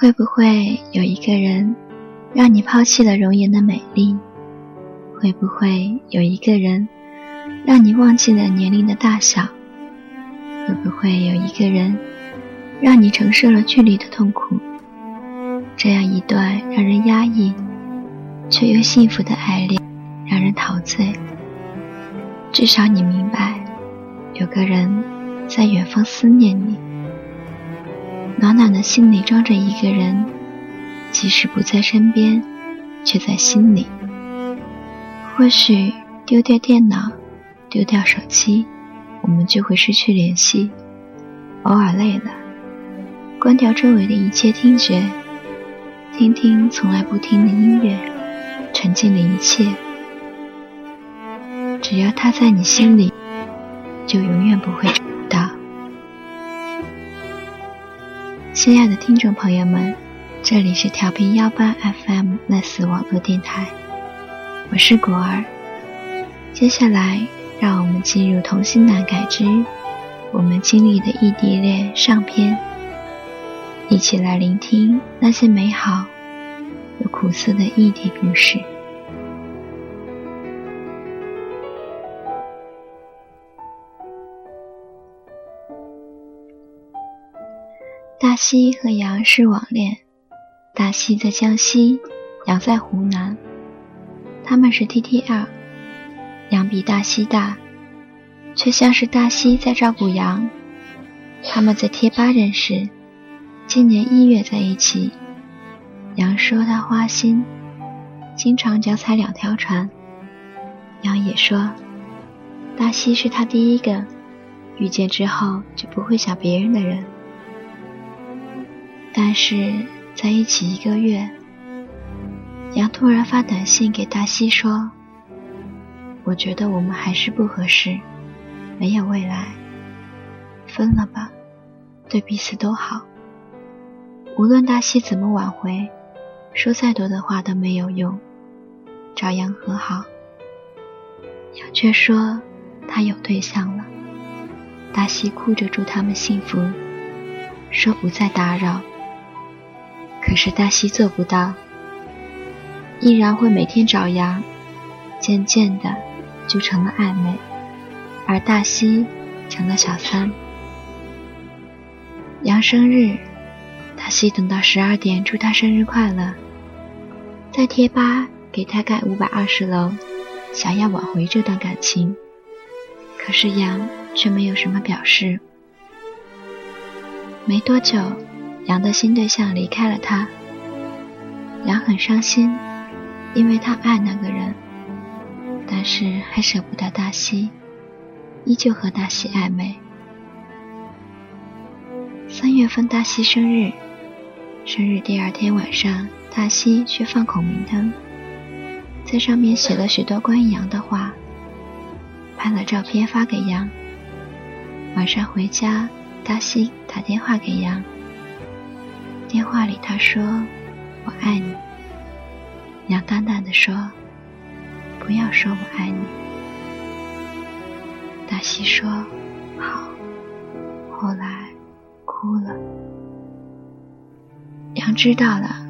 会不会有一个人，让你抛弃了容颜的美丽？会不会有一个人，让你忘记了年龄的大小？会不会有一个人，让你承受了距离的痛苦？这样一段让人压抑，却又幸福的爱恋，让人陶醉。至少你明白，有个人在远方思念你。暖暖的心里装着一个人，即使不在身边，却在心里。或许丢掉电脑，丢掉手机，我们就会失去联系。偶尔累了，关掉周围的一切听觉，听听从来不听的音乐，沉浸的一切。只要他在你心里，就永远不会亲爱的听众朋友们，这里是调频幺八 FM 奈斯网络电台。我是果儿，接下来让我们进入《童心难改之我们经历的异地恋》上篇，一起来聆听那些美好又苦涩的异地故事。大西和杨是网恋，大西在江西，杨在湖南。他们是 TTL，杨比大西大，却像是大西在照顾杨。他们在贴吧认识，今年一月在一起。杨说他花心，经常脚踩两条船。杨也说，大西是他第一个遇见之后就不会想别人的人。但是在一起一个月。杨突然发短信给大西说：“我觉得我们还是不合适，没有未来，分了吧，对彼此都好。无论大西怎么挽回，说再多的话都没有用，找杨和好。杨却说他有对象了。大西哭着祝他们幸福，说不再打扰。可是大西做不到。”依然会每天找杨，渐渐的就成了暧昧，而大西成了小三。杨生日，大西等到十二点祝他生日快乐，在贴吧给他盖五百二十楼，想要挽回这段感情，可是杨却没有什么表示。没多久，杨的新对象离开了他，杨很伤心。因为他爱那个人，但是还舍不得大西，依旧和大西暧昧。三月份大西生日，生日第二天晚上，大西去放孔明灯，在上面写了许多关于杨的话，拍了照片发给杨。晚上回家，大西打电话给杨，电话里他说：“我爱你。”杨淡淡的说：“不要说我爱你。”大西说：“好。”后来哭了。杨知道了，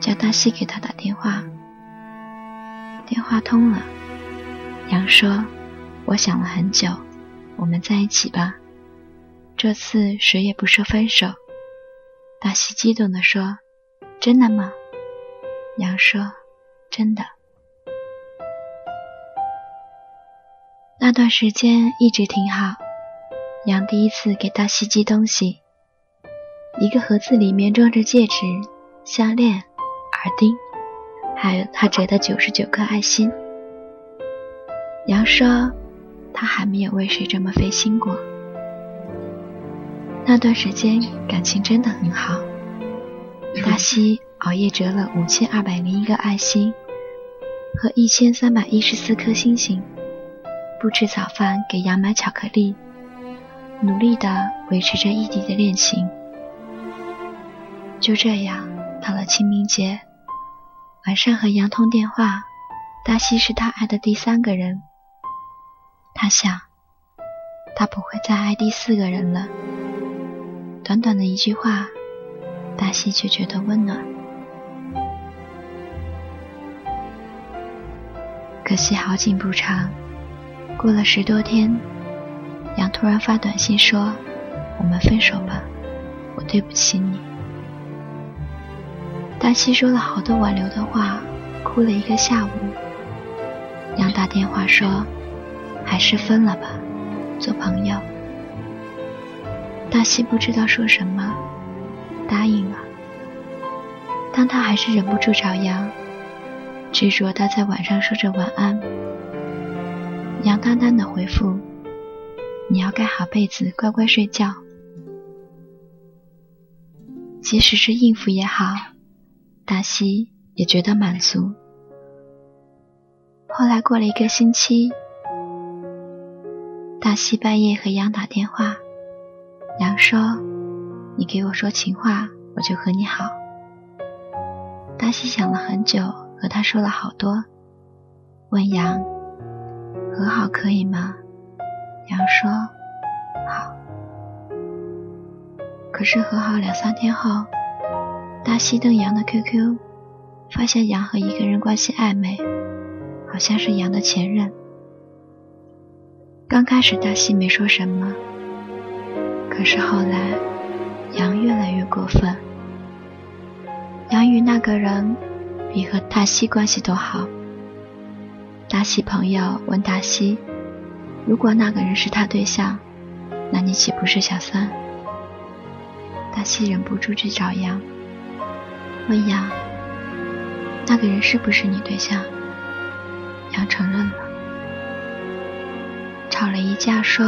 叫大西给他打电话。电话通了，杨说：“我想了很久，我们在一起吧。这次谁也不说分手。”大西激动地说：“真的吗？”杨说：“真的，那段时间一直挺好。杨第一次给大西寄东西，一个盒子里面装着戒指、项链、耳钉，还有他折的九十九颗爱心。杨说，他还没有为谁这么费心过。那段时间感情真的很好。大西。”熬夜折了五千二百零一个爱心和一千三百一十四颗星星，不吃早饭给杨买巧克力，努力的维持着异地的恋情。就这样，到了清明节晚上和杨通电话，大西是他爱的第三个人。他想，他不会再爱第四个人了。短短的一句话。大西却觉得温暖。可惜好景不长，过了十多天，杨突然发短信说：“我们分手吧，我对不起你。”大西说了好多挽留的话，哭了一个下午。杨打电话说：“还是分了吧，做朋友。”大西不知道说什么，答应了。但他还是忍不住找杨。执着的在晚上说着晚安，杨淡淡的回复：“你要盖好被子，乖乖睡觉。”即使是应付也好，大西也觉得满足。后来过了一个星期，大西半夜和杨打电话，杨说：“你给我说情话，我就和你好。”大西想了很久。和他说了好多，问杨和好可以吗？杨说好。可是和好两三天后，大西登杨的 QQ，发现杨和一个人关系暧昧，好像是杨的前任。刚开始大西没说什么，可是后来杨越来越过分。杨与那个人。比和大西关系都好。大西朋友问大西：“如果那个人是他对象，那你岂不是小三？”大西忍不住去找杨，问杨：“那个人是不是你对象？”杨承认了。吵了一架，说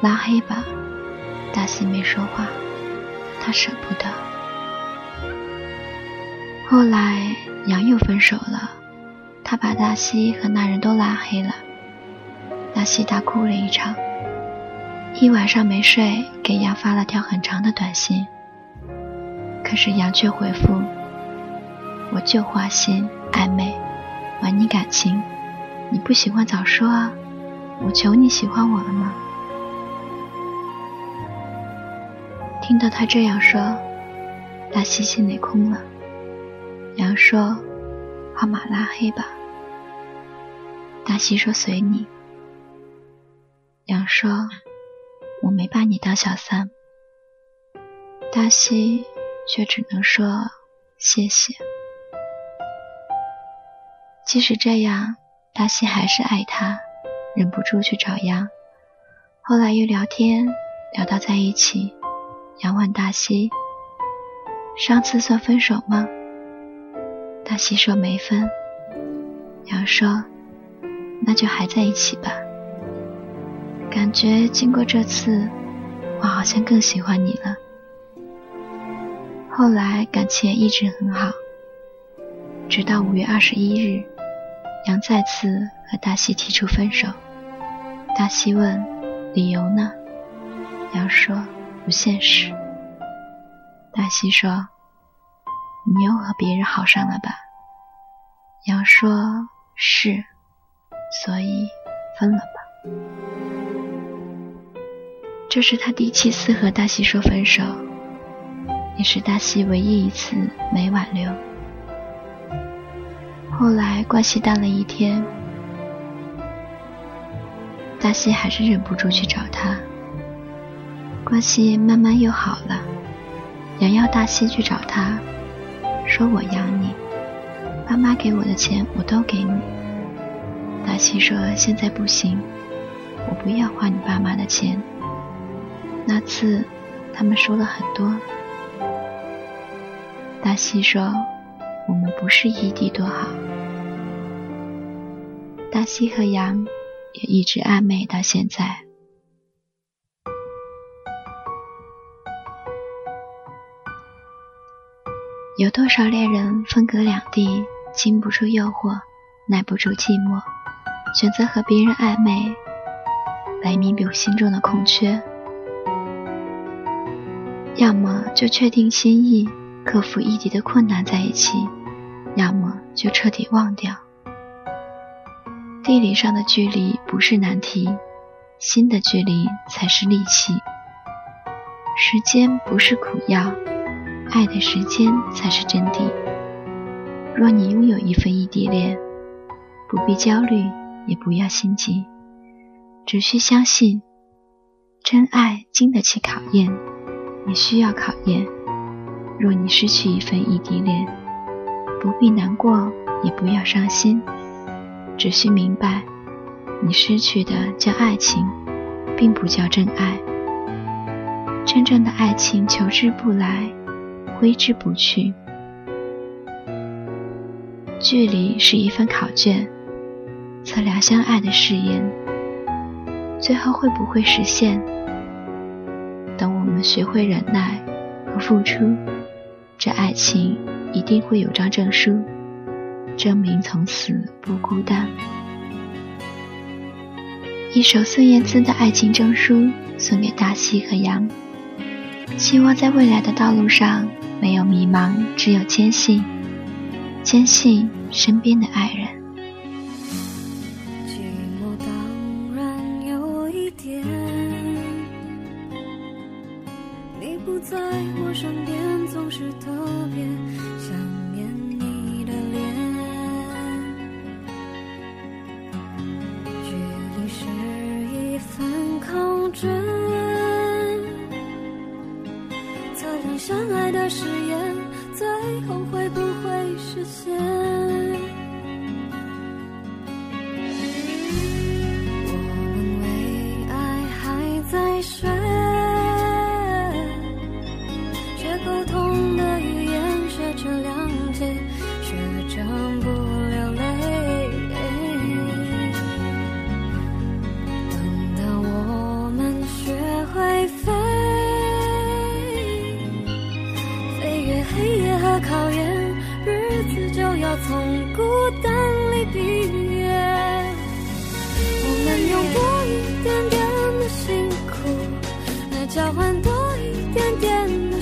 拉黑吧。大西没说话，他舍不得。后来。杨又分手了，他把大西和那人都拉黑了。大西大哭了一场，一晚上没睡，给杨发了条很长的短信。可是杨却回复：“我就花心暧昧，玩你感情，你不喜欢早说啊！我求你喜欢我了吗？”听到他这样说，大西心里空了。羊说：“号码拉黑吧。”大西说：“随你。”羊说：“我没把你当小三。”大西却只能说：“谢谢。”即使这样，大西还是爱他，忍不住去找羊。后来又聊天，聊到在一起。杨问大西：“上次算分手吗？”大西说没分，杨说：“那就还在一起吧。”感觉经过这次，我好像更喜欢你了。后来感情也一直很好，直到五月二十一日，杨再次和大西提出分手。大西问：“理由呢？”杨说：“不现实。”大西说。你又和别人好上了吧？杨说：“是，所以分了吧。”这是他第七次和大西说分手，也是大西唯一一次没挽留。后来关系淡了一天，大西还是忍不住去找他，关系慢慢又好了。杨要大西去找他。说我养你，爸妈给我的钱我都给你。大西说现在不行，我不要花你爸妈的钱。那次他们说了很多。大西说我们不是异地多好。大西和杨也一直暧昧到现在。有多少恋人分隔两地，经不住诱惑，耐不住寂寞，选择和别人暧昧，来弥补心中的空缺？要么就确定心意，克服异地的困难在一起；要么就彻底忘掉。地理上的距离不是难题，心的距离才是利器。时间不是苦药。爱的时间才是真谛。若你拥有一份异地恋，不必焦虑，也不要心急，只需相信，真爱经得起考验，也需要考验。若你失去一份异地恋，不必难过，也不要伤心，只需明白，你失去的叫爱情，并不叫真爱。真正的爱情求之不来，挥之不去。距离是一份考卷，测量相爱的誓言，最后会不会实现？等我们学会忍耐和付出。这爱情一定会有张证书，证明从此不孤单。一首孙燕姿的爱情证书送给大西和杨，希望在未来的道路上没有迷茫，只有坚信，坚信身边的爱人。在我身边，总是疼从孤单里毕业，我们用多一点点的辛苦来交换多一点点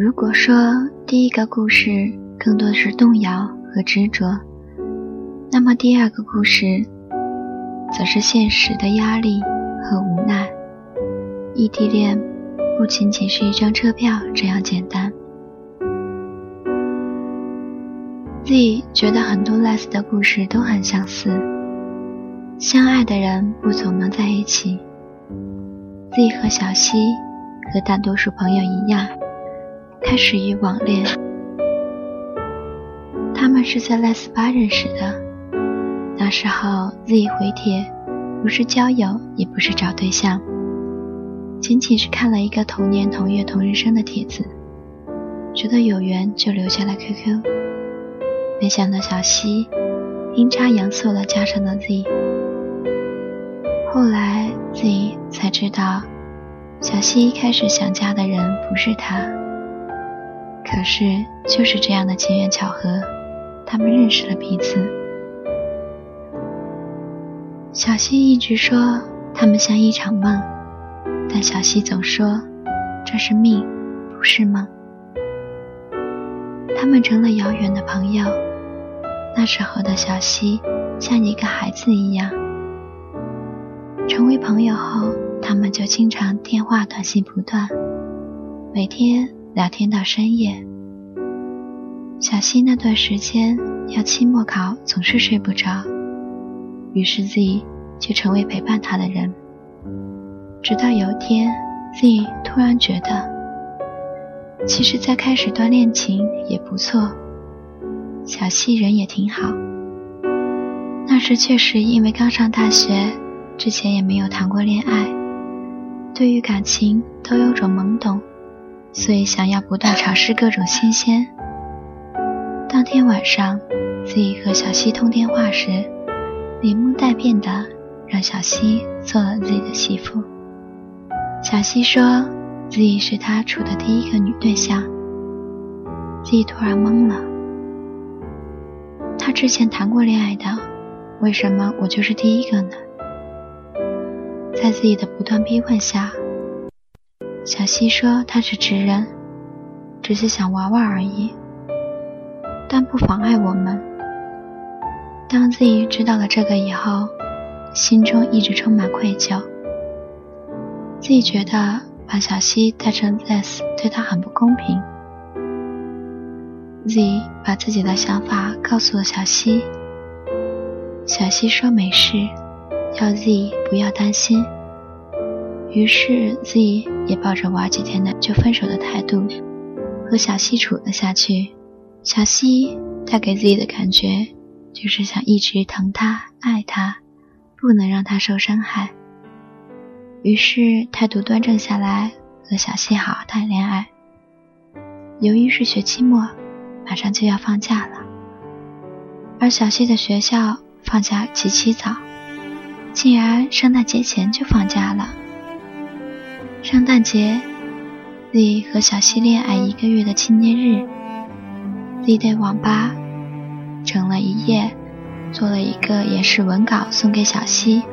如果说第一个故事更多的是动摇和执着，那么第二个故事则是现实的压力和无奈。异地恋不仅仅是一张车票这样简单。Z 觉得很多类似的故事都很相似，相爱的人不总能在一起。Z 和小西和大多数朋友一样。开始于网恋，他们是在赖斯巴认识的。那时候，Z 回帖不是交友，也不是找对象，仅仅是看了一个同年同月同日生的帖子，觉得有缘就留下了 QQ。没想到小西阴差阳错的加上了 Z。后来 Z 才知道，小西一开始想加的人不是他。可是，就是这样的机缘巧合，他们认识了彼此。小溪一直说他们像一场梦，但小溪总说这是命，不是梦。他们成了遥远的朋友。那时候的小溪像一个孩子一样。成为朋友后，他们就经常电话、短信不断，每天。聊天到深夜，小溪那段时间要期末考，总是睡不着，于是 Z 就成为陪伴他的人。直到有天，Z 突然觉得，其实再开始段恋情也不错，小溪人也挺好。那时确实因为刚上大学，之前也没有谈过恋爱，对于感情都有种懵懂。所以想要不断尝试各种新鲜。当天晚上，Z 和小西通电话时，连蒙带骗的让小西做了 Z 的媳妇。小西说，Z 是他处的第一个女对象。Z 突然懵了，他之前谈过恋爱的，为什么我就是第一个呢？在自己的不断逼问下。小西说他是直人，只是想玩玩而已，但不妨碍我们。当自己知道了这个以后，心中一直充满愧疚。自己觉得把小西带成 Z 对他很不公平。Z 把自己的想法告诉了小西，小西说没事，要 Z 不要担心。于是 Z 也抱着玩几天的就分手的态度，和小西处了下去。小西带给 Z 的感觉，就是想一直疼他、爱他，不能让他受伤害。于是态度端正下来，和小西好好谈恋爱。由于是学期末，马上就要放假了，而小西的学校放假极其早，竟然圣诞节前就放假了。圣诞节，Z 和小西恋爱一个月的纪念日，Z 在网吧整了一夜，做了一个演示文稿送给小西。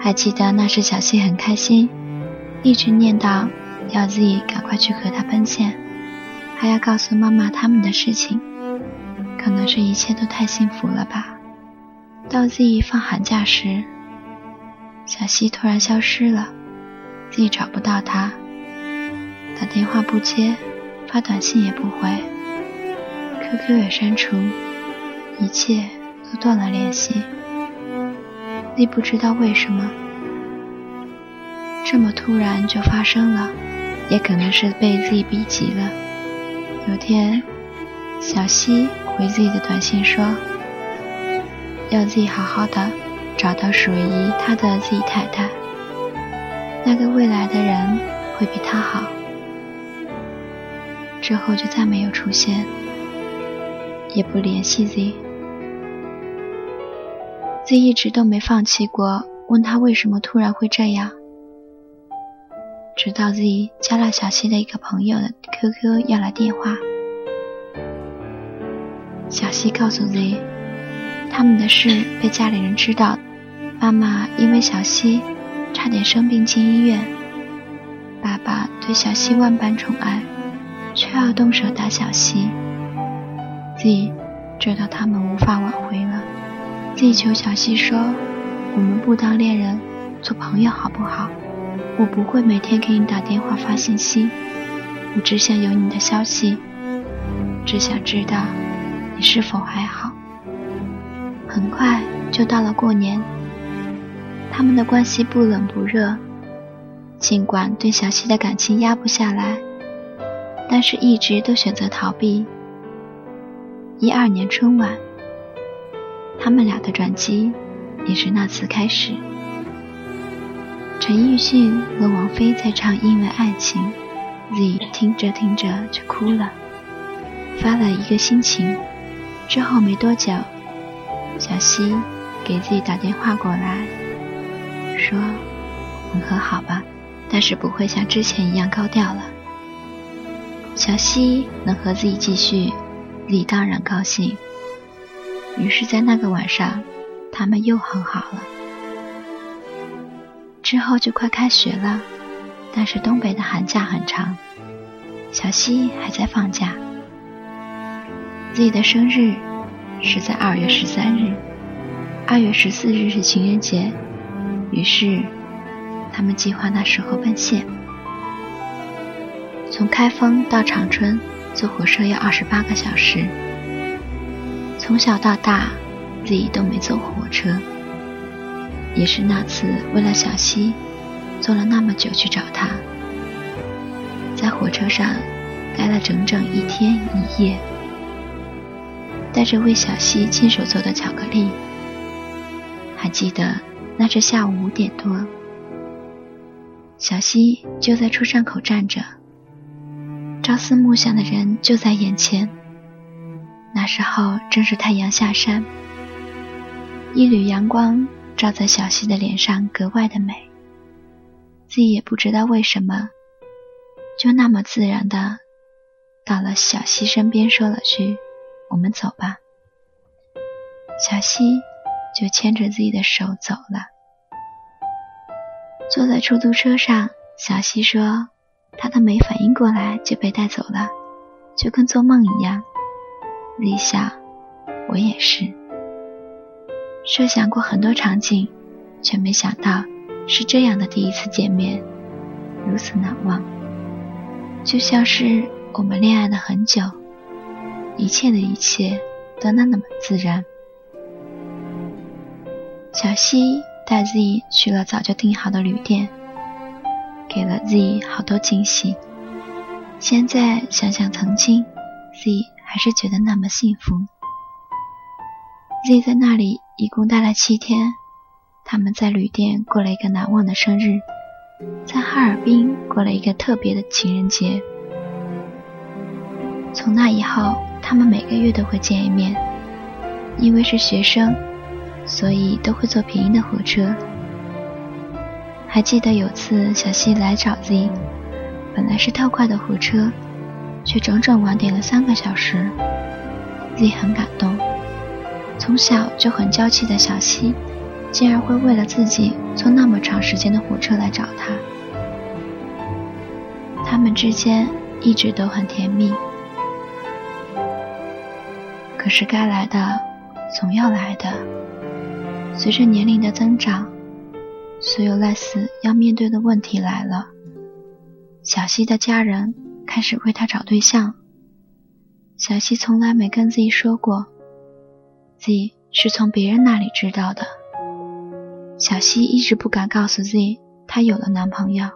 还记得那时小西很开心，一直念叨要 Z 赶快去和他奔现，还要告诉妈妈他们的事情。可能是一切都太幸福了吧。到 Z 放寒假时，小西突然消失了。自己找不到他，打电话不接，发短信也不回，QQ 也删除，一切都断了联系。你不知道为什么这么突然就发生了，也可能是被自己逼急了。有天，小西回自己的短信说，要自己好好的找到属于他的自己太太。那个未来的人会比他好，之后就再没有出现，也不联系 Z。Z 一直都没放弃过，问他为什么突然会这样。直到 Z 加了小西的一个朋友的 QQ 要来电话，小西告诉 Z，他们的事被家里人知道，妈妈因为小西。差点生病进医院，爸爸对小西万般宠爱，却要动手打小溪。Z 知道他们无法挽回了，Z 求小溪说：“我们不当恋人，做朋友好不好？我不会每天给你打电话发信息，我只想有你的消息，只想知道你是否还好。”很快就到了过年，他们的关系不冷不热。尽管对小溪的感情压不下来，但是一直都选择逃避。一二年春晚，他们俩的转机也是那次开始。陈奕迅和王菲在唱《因为爱情》，Z 听着听着就哭了，发了一个心情。之后没多久，小溪给自己打电话过来，说：“我们和好吧。”但是不会像之前一样高调了。小溪能和自己继续，自己当然高兴。于是，在那个晚上，他们又和好了。之后就快开学了，但是东北的寒假很长，小溪还在放假。自己的生日是在二月十三日，二月十四日是情人节，于是。他们计划那时候奔现。从开封到长春坐火车要二十八个小时。从小到大，自己都没坐过火车。也是那次为了小溪，坐了那么久去找他，在火车上待了整整一天一夜，带着为小溪亲手做的巧克力。还记得那是下午五点多。小溪就在出站口站着，朝思暮想的人就在眼前。那时候正是太阳下山，一缕阳光照在小溪的脸上，格外的美。自己也不知道为什么，就那么自然的到了小溪身边，说了句：“我们走吧。”小溪就牵着自己的手走了。坐在出租车上，小溪说：“他都没反应过来就被带走了，就跟做梦一样。”李想，我也是，设想过很多场景，却没想到是这样的第一次见面，如此难忘。就像是我们恋爱了很久，一切的一切都那么自然。小溪。带 Z 去了早就订好的旅店，给了 Z 好多惊喜。现在想想曾经，Z 还是觉得那么幸福。Z 在那里一共待了七天，他们在旅店过了一个难忘的生日，在哈尔滨过了一个特别的情人节。从那以后，他们每个月都会见一面，因为是学生。所以都会坐便宜的火车。还记得有次小溪来找 Z，本来是特快的火车，却整整晚点了三个小时。Z 很感动，从小就很娇气的小溪，竟然会为了自己坐那么长时间的火车来找他。他们之间一直都很甜蜜，可是该来的总要来的。随着年龄的增长，所有类似要面对的问题来了。小西的家人开始为他找对象。小西从来没跟自己说过，Z 是从别人那里知道的。小西一直不敢告诉 Z，她有了男朋友。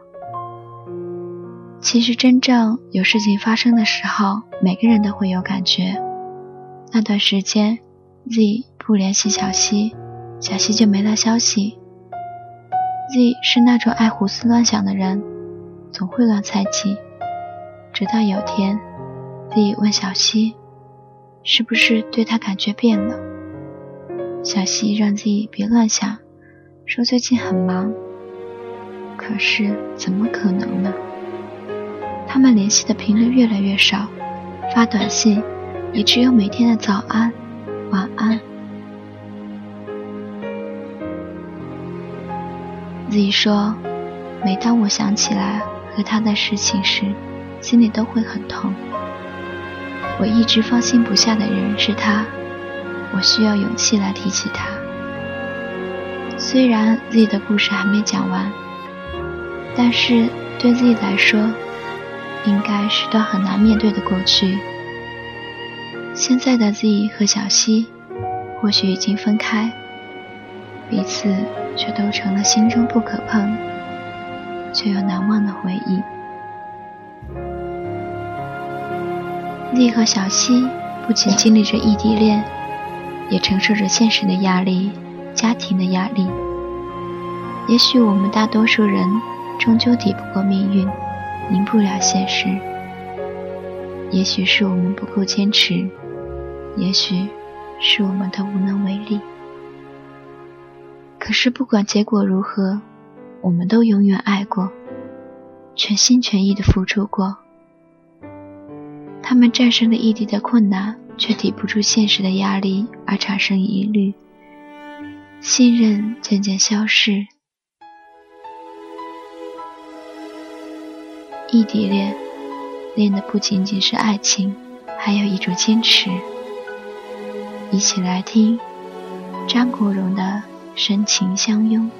其实真正有事情发生的时候，每个人都会有感觉。那段时间，Z 不联系小西。小溪就没了消息。Z 是那种爱胡思乱想的人，总会乱猜忌。直到有天，Z 问小溪：“是不是对他感觉变了？”小溪让 Z 别乱想，说最近很忙。可是怎么可能呢？他们联系的频率越来越少，发短信也只有每天的早安、晚安。自己说，每当我想起来和他的事情时，心里都会很痛。我一直放心不下的人是他，我需要勇气来提起他。虽然 Z 的故事还没讲完，但是对 Z 来说，应该是段很难面对的过去。现在的 Z 和小溪，或许已经分开，彼此却都成了心中不可碰，却又难忘的回忆。Z 和小溪不仅经历着异地恋，也承受着现实的压力、家庭的压力。也许我们大多数人终究抵不过命运，赢不了现实。也许是我们不够坚持。也许是我们的无能为力，可是不管结果如何，我们都永远爱过，全心全意的付出过。他们战胜了异地的困难，却抵不住现实的压力而产生疑虑，信任渐渐消逝。异地恋，恋的不仅仅是爱情，还有一种坚持。一起来听张国荣的《深情相拥》。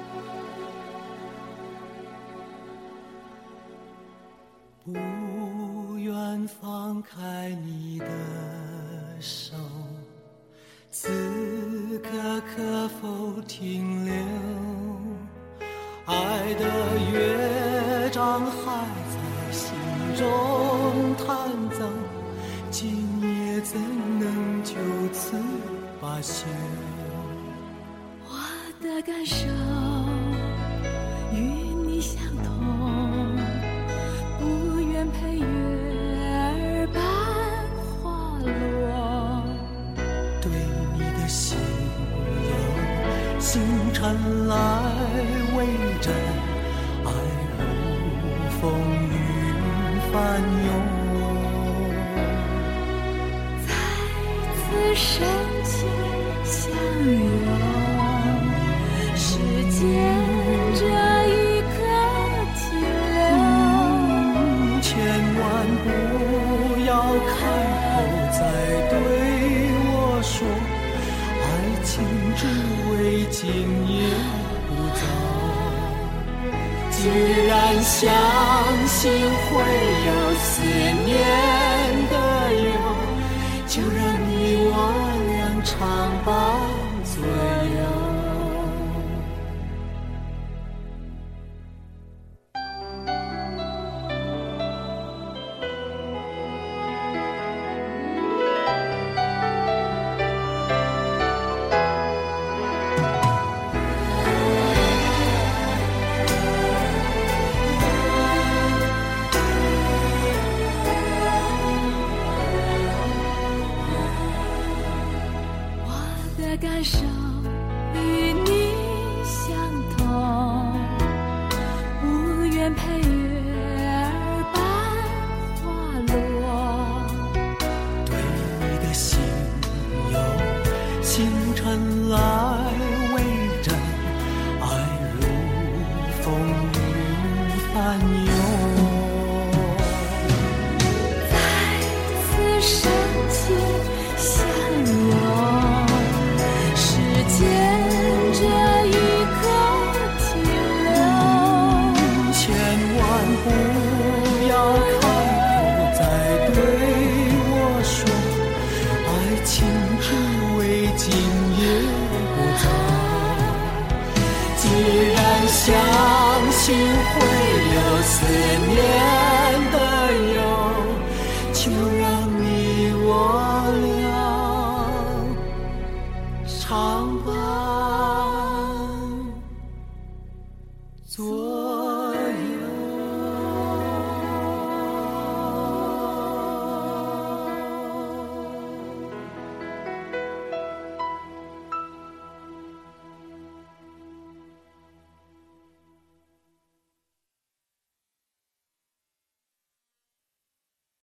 不愿放开你的手，此刻可否停留？爱的乐章还在心中弹奏，今夜怎能就此？罢休。